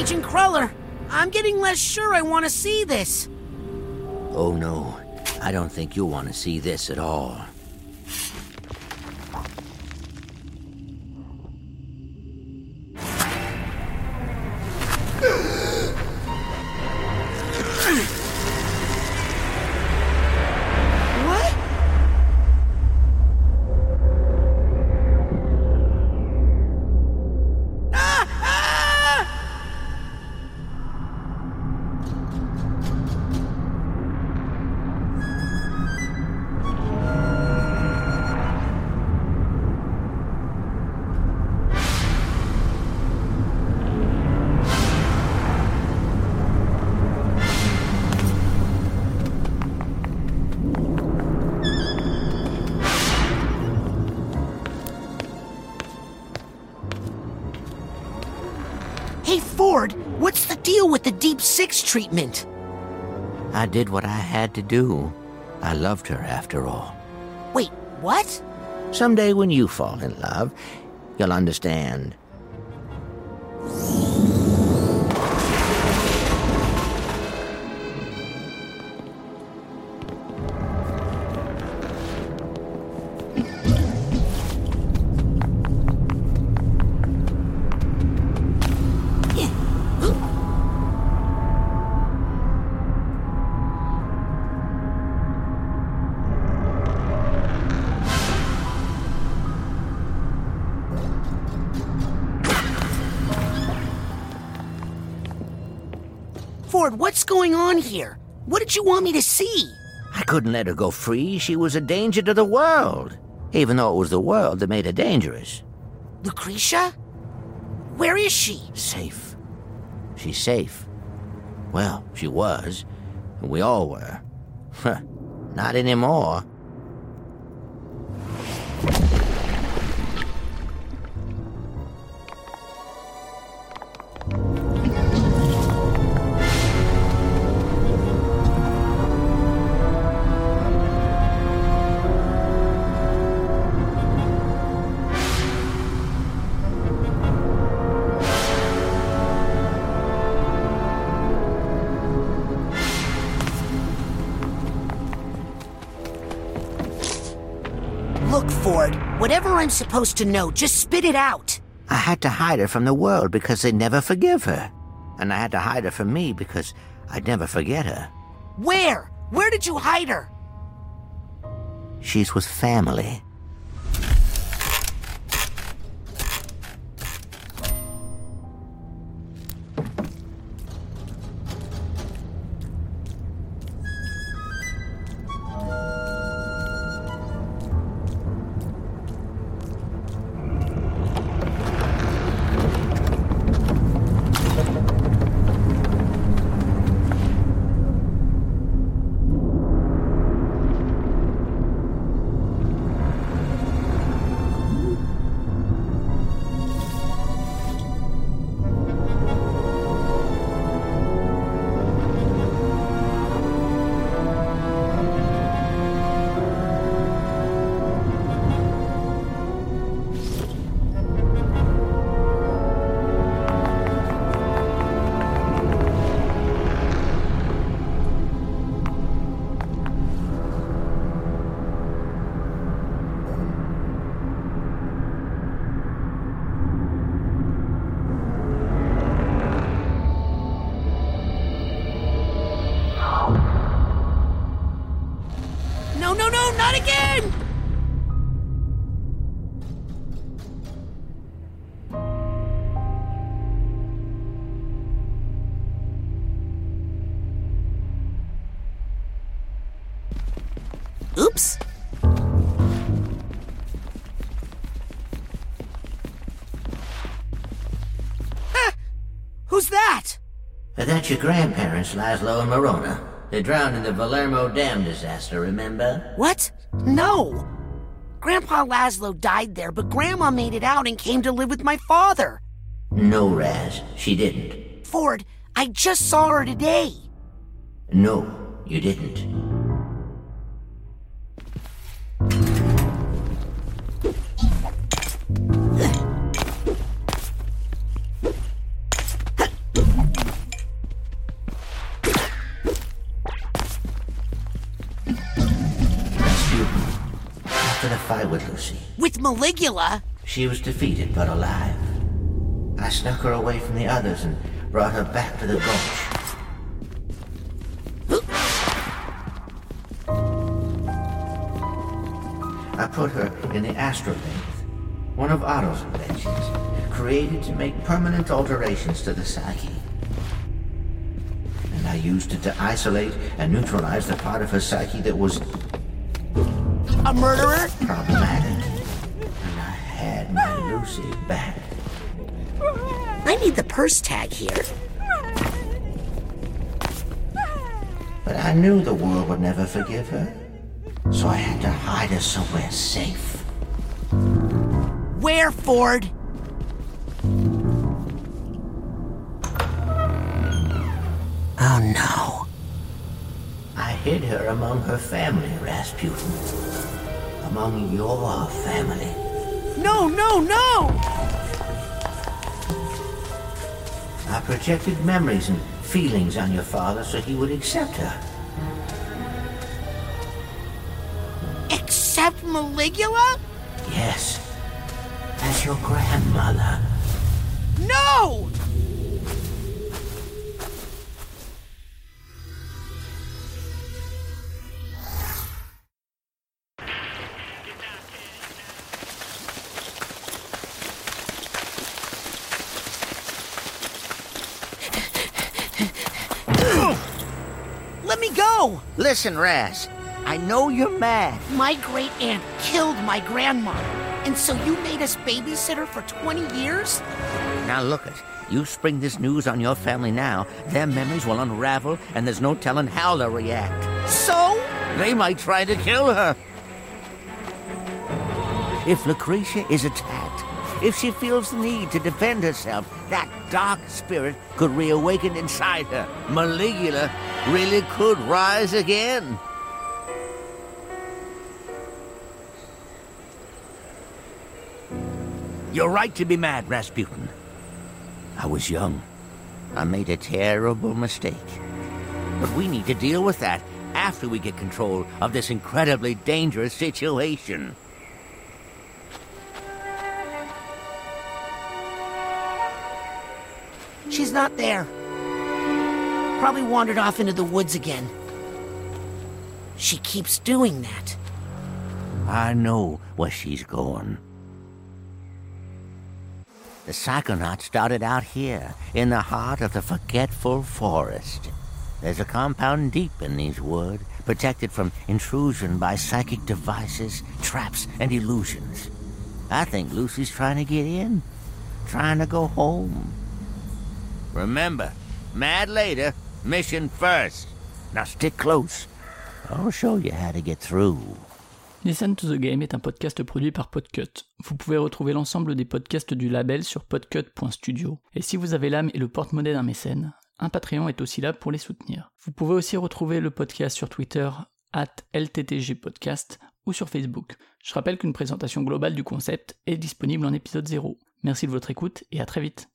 Agent Cruller, I'm getting less sure I want to see this. Oh no, I don't think you'll want to see this at all. With the Deep Six treatment? I did what I had to do. I loved her after all. Wait, what? Someday when you fall in love, you'll understand. Ford, what's going on here? What did you want me to see? I couldn't let her go free. She was a danger to the world, even though it was the world that made her dangerous. Lucrecia? Where is she? Safe. She's safe. Well, she was. We all were. Huh, Not anymore. Ford, whatever I'm supposed to know, just spit it out. I had to hide her from the world because they'd never forgive her. And I had to hide her from me because I'd never forget her. Where? Where did you hide her? She's with family. Oops. Ah! Who's that? That's your grandparents, Laszlo and Marona. They drowned in the Valermo Dam disaster, remember? What? No! Grandpa Laszlo died there, but Grandma made it out and came to live with my father. No, Raz, she didn't. Ford, I just saw her today. No, you didn't. In a fight with Lucy. With Maligula? She was defeated but alive. I snuck her away from the others and brought her back to the gulch. I put her in the Astrolathe, one of Otto's inventions, created to make permanent alterations to the psyche. And I used it to isolate and neutralize the part of her psyche that was A murderer? problematic. And I had my Lucy back. I need the purse tag here. But I knew the world would never forgive her. So I had to hide her somewhere safe. Where, Ford? Oh no. I hid her among her family, Rasputin. Among your family. No, no, no! I projected memories and feelings on your father so he would accept her. Accept Maligula? Yes. As your grandmother. No! Listen, Raz. I know you're mad. My great aunt killed my grandma. And so you made us babysitter for 20 years? Now look it. You spring this news on your family now, their memories will unravel, and there's no telling how they'll react. So? They might try to kill her. If Lucrecia is attacked, if she feels the need to defend herself, that dark spirit could reawaken inside her. Maligula really could rise again. You're right to be mad, Rasputin. I was young. I made a terrible mistake. But we need to deal with that after we get control of this incredibly dangerous situation. She's not there. Probably wandered off into the woods again. She keeps doing that. I know where she's going. The Psychonaut started out here, in the heart of the forgetful forest. There's a compound deep in these woods, protected from intrusion by psychic devices, traps, and illusions. I think Lucy's trying to get in, trying to go home. Remember, mad later, mission first. Now stick close. I'll show you how to get through. Listen to the Game est un podcast produit par Podcut. Vous pouvez retrouver l'ensemble des podcasts du label sur podcut.studio. Et si vous avez l'âme et le porte-monnaie d'un mécène, un Patreon est aussi là pour les soutenir. Vous pouvez aussi retrouver le podcast sur Twitter, at LTTGpodcast, ou sur Facebook. Je rappelle qu'une présentation globale du concept est disponible en épisode 0. Merci de votre écoute et à très vite.